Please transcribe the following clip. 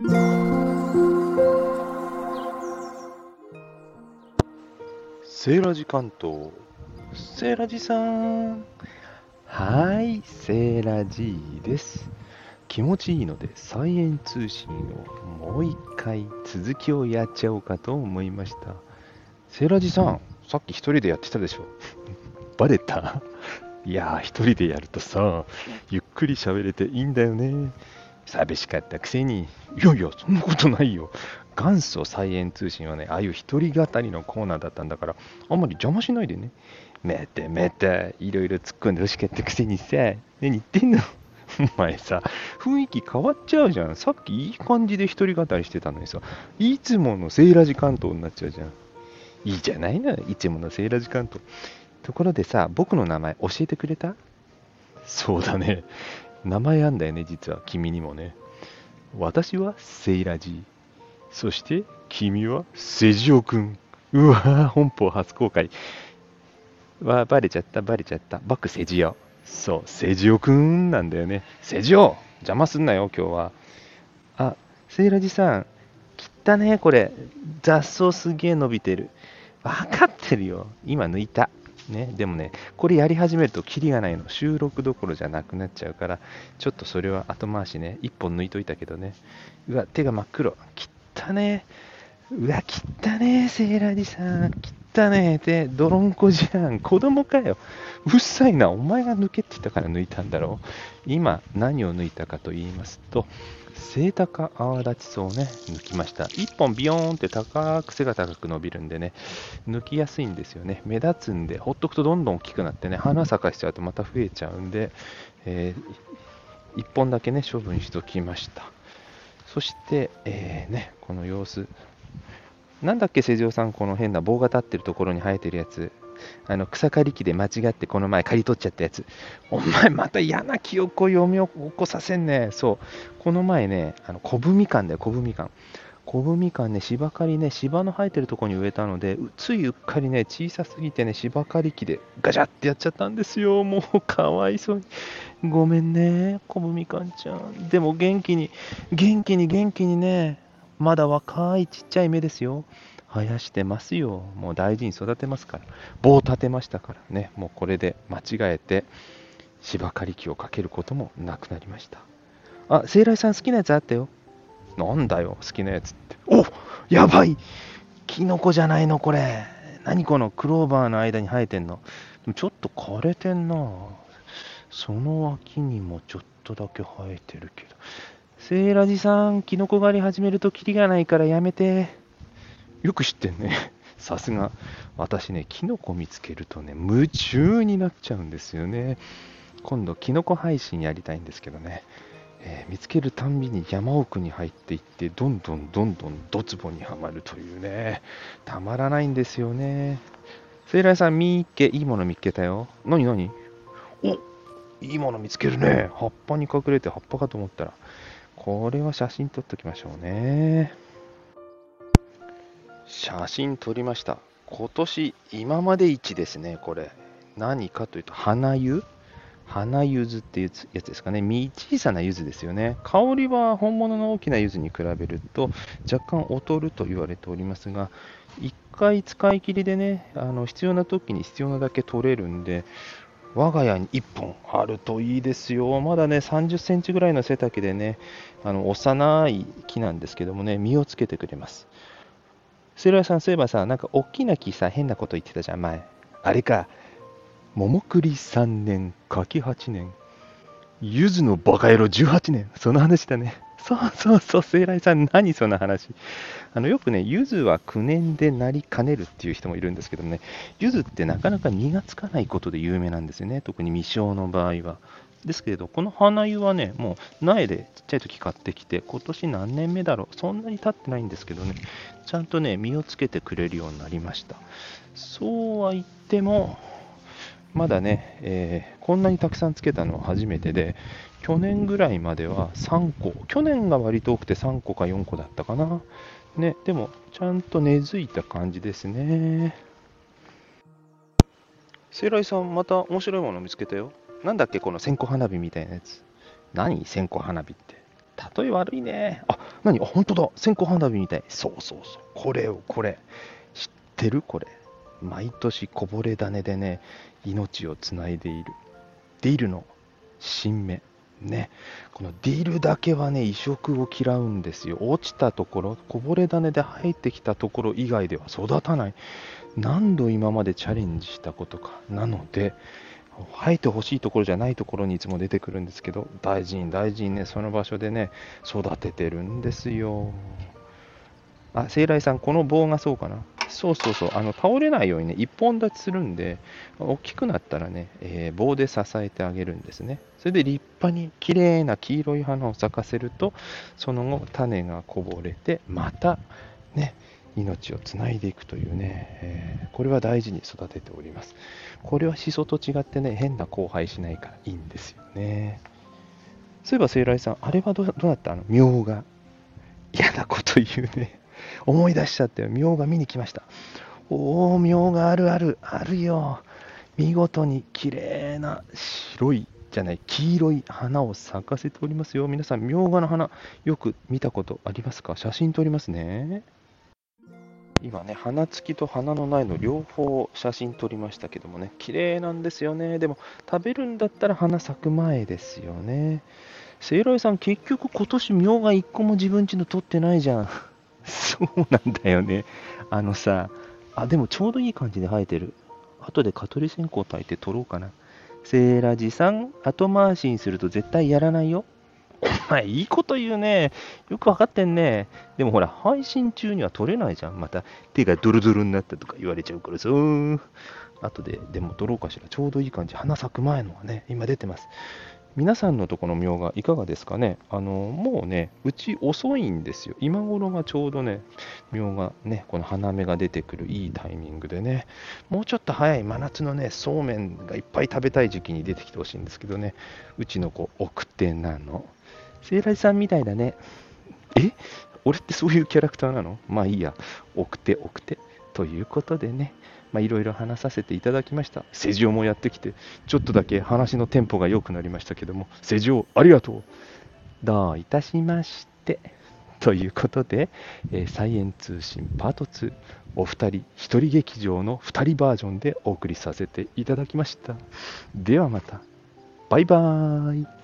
セーラジ関東。セーラジさん。はい、セーラジです。気持ちいいので、サイエン通信をもう一回続きをやっちゃおうかと思いました。セーラジさん、さっき一人でやってたでしょ。バレた？いやー、一人でやるとさ、ゆっくり喋れていいんだよね。寂しかったくせに。いやいや、そんなことないよ。元祖サイエン通信はね、ああいう一人語りのコーナーだったんだから、あんまり邪魔しないでね。めてめて、いろいろ突っ込んでほしかったくせにさ、何言ってんの？お前さ、雰囲気変わっちゃうじゃん。さっきいい感じで一人語りしてたのにさ、いつものセーラジ関東になっちゃうじゃん。いいじゃないの、いつものセーラジ関東。ところでさ、僕の名前教えてくれた？そうだね。名前あんだよね、実は君にもね。私はセイラジー。そして君はセジオくん。うわぁ、本邦初公開。わバレちゃった、バレちゃった。バックセジオ。そう、セジオくんなんだよね。セジオ邪魔すんなよ、今日は。あ、セイラジさん。切ったね、これ。雑草すげえ伸びてる。わかってるよ。今抜いた。ね、でもね、これやり始めるとキリがないの。収録どころじゃなくなっちゃうから、ちょっとそれは後回しね、一本抜いといたけどね。うわ、手が真っ黒。切ったね。うわ、切ったね、セーラージさん。切たね。で、泥んこじゃん。子供かよ。うっさいな。お前が抜けって言ったから抜いたんだろう。今、何を抜いたかと言いますと、セイタカアワダチソウをね、抜きました。1本ビヨーンって高く背が高く伸びるんでね、抜きやすいんですよね。目立つんで、ほっとくとどんどん大きくなってね、花咲かしちゃうとまた増えちゃうんで、え1本だけね、処分しときました。そして、えーね、この様子。なんだっけ、セジオさん、この変な棒が立ってるところに生えてるやつ。あの草刈り機で間違ってこの前刈り取っちゃったやつ。お前また嫌な記憶を読み起こさせんね。そう。この前ね、あの、小ぶみかんだよ、小ぶみかん。小ぶみかんね、芝刈りね、芝の生えてるところに植えたので、ついうっかりね、小さすぎてね、芝刈り機でガチャってやっちゃったんですよ。もうかわいそうに。ごめんね、小ぶみかんちゃん。でも元気に、元気に元気にね、まだ若いちっちゃい芽ですよ。生やしてますよ。もう大事に育てますから。棒立てましたからね。もうこれで間違えて芝刈り機をかけることもなくなりました。あ、聖来さん好きなやつあったよ。なんだよ、好きなやつって。おやばいキノコじゃないの、これ。何このクローバーの間に生えてんの。ちょっと枯れてんな。その脇にもちょっとだけ生えてるけど。セイラジさん、キノコ狩り始めるとキリがないからやめて。よく知ってんね。さすが。私ね、キノコ見つけるとね、夢中になっちゃうんですよね。今度、キノコ配信やりたいんですけどね。えー見つけるたんびに山奥に入っていって、どんどんどんどんドツボにはまるというね。たまらないんですよね。セイラジさん、みーっけ、いいもの見っけたよ。なになにおいいもの見つけるね。葉っぱに隠れて葉っぱかと思ったら。これは写真撮っときましょうね。写真撮りました。今年、今まで一ですね、これ。何かというと、花湯？花柚子っていうやつですかね。実小さな柚子ですよね。香りは本物の大きな柚子に比べると若干劣ると言われておりますが、1回使い切りでね、あの必要な時に必要なだけ取れるんで、我が家に1本あるといいですよ。まだね、30センチぐらいの背丈でね、あの幼い木なんですけどもね、実をつけてくれます。セイラさん、そういえばさ、なんか大きな木さ、変なこと言ってたじゃん、前。あれか、桃栗3年、柿8年、柚子のバカ野郎18年、その話だね。そうそうそう、セイライさん、何その話。あのよくね、柚子は9年でなりかねるっていう人もいるんですけどね、柚子ってなかなか実がつかないことで有名なんですよね、特に未生の場合は。ですけれど、この花湯はね、もう苗でちっちゃい時買ってきて、今年何年目だろう、そんなに経ってないんですけどね、ちゃんとね、実をつけてくれるようになりました。そうは言っても、まだね、えーこんなにたくさんつけたのは初めてで、去年ぐらいまでは3個、去年が割と多くて3個か4個だったかな。ね、でも、ちゃんと根付いた感じですね。セイライさん、また面白いもの見つけたよ。なんだっけ、この線香花火みたいなやつ。何線香花火って。例え悪いね。あ何？あ、本当だ。線香花火みたい。そうそうそう。これを、これ。知ってる？これ。毎年こぼれ種でね、命をつないでいる。ディルの新芽。ね、このディルだけはね、移植を嫌うんですよ。落ちたところ、こぼれ種で入ってきたところ以外では育たない。何度今までチャレンジしたことか。なので、生えてほしいところじゃないところにいつも出てくるんですけど、大事に大事にね、その場所でね、育ててるんですよ。あ、聖来さん、この棒がそうかな？そうそうそう、あの倒れないようにね、一本立ちするんで、大きくなったらね、えー、棒で支えてあげるんですね。それで立派に綺麗な黄色い花を咲かせると、その後、種がこぼれて、また、ね、命をつないでいくというね、えー、これは大事に育てております。これはシソと違ってね、変な交配しないからいいんですよね。そういえば、聖来さん、あれはどどうなった？あのみょうが。嫌なこと言うね。思い出しちゃってみょうが見に来ました。おお、みょうがあるある、あるよ。見事に綺麗な白いじゃない、黄色い花を咲かせておりますよ。皆さん、みょうがの花、よく見たことありますか？写真撮りますね。今ね、花付きと花のないの両方写真撮りましたけどもね、綺麗なんですよね。でも、食べるんだったら花咲く前ですよね。せいろいさん、結局今年みょうが1個も自分ちの撮ってないじゃん。そうなんだよね。あのさ、あ、でもちょうどいい感じで生えてる。後で蚊取り線香炊いて撮ろうかな。セーラジさん、後回しにすると絶対やらないよ。お前、いいこと言うね。よくわかってんね。でもほら、配信中には撮れないじゃん。また、手がドルドルになったとか言われちゃうからさ。後で、でも撮ろうかしら。ちょうどいい感じ。花咲く前のはね、今出てます。皆さんのとこのみょうがいかがですかね？あの、もうね、うち遅いんですよ。今頃がちょうどね、みょうがね、この花芽が出てくるいいタイミングでね、もうちょっと早い真夏のね、そうめんがいっぱい食べたい時期に出てきてほしいんですけどね、うちの子、奥手なの。せいらじさんみたいだね。え？俺ってそういうキャラクターなの？まあいいや。奥手、奥手。ということでね、まあ、いろいろ話させていただきました。施錠もやってきて、ちょっとだけ話のテンポが良くなりましたけども、施錠ありがとう。どういたしまして。ということで、えー、サイエン通信パート2、お二人、一人劇場の2人バージョンでお送りさせていただきました。ではまた。バイバーイ。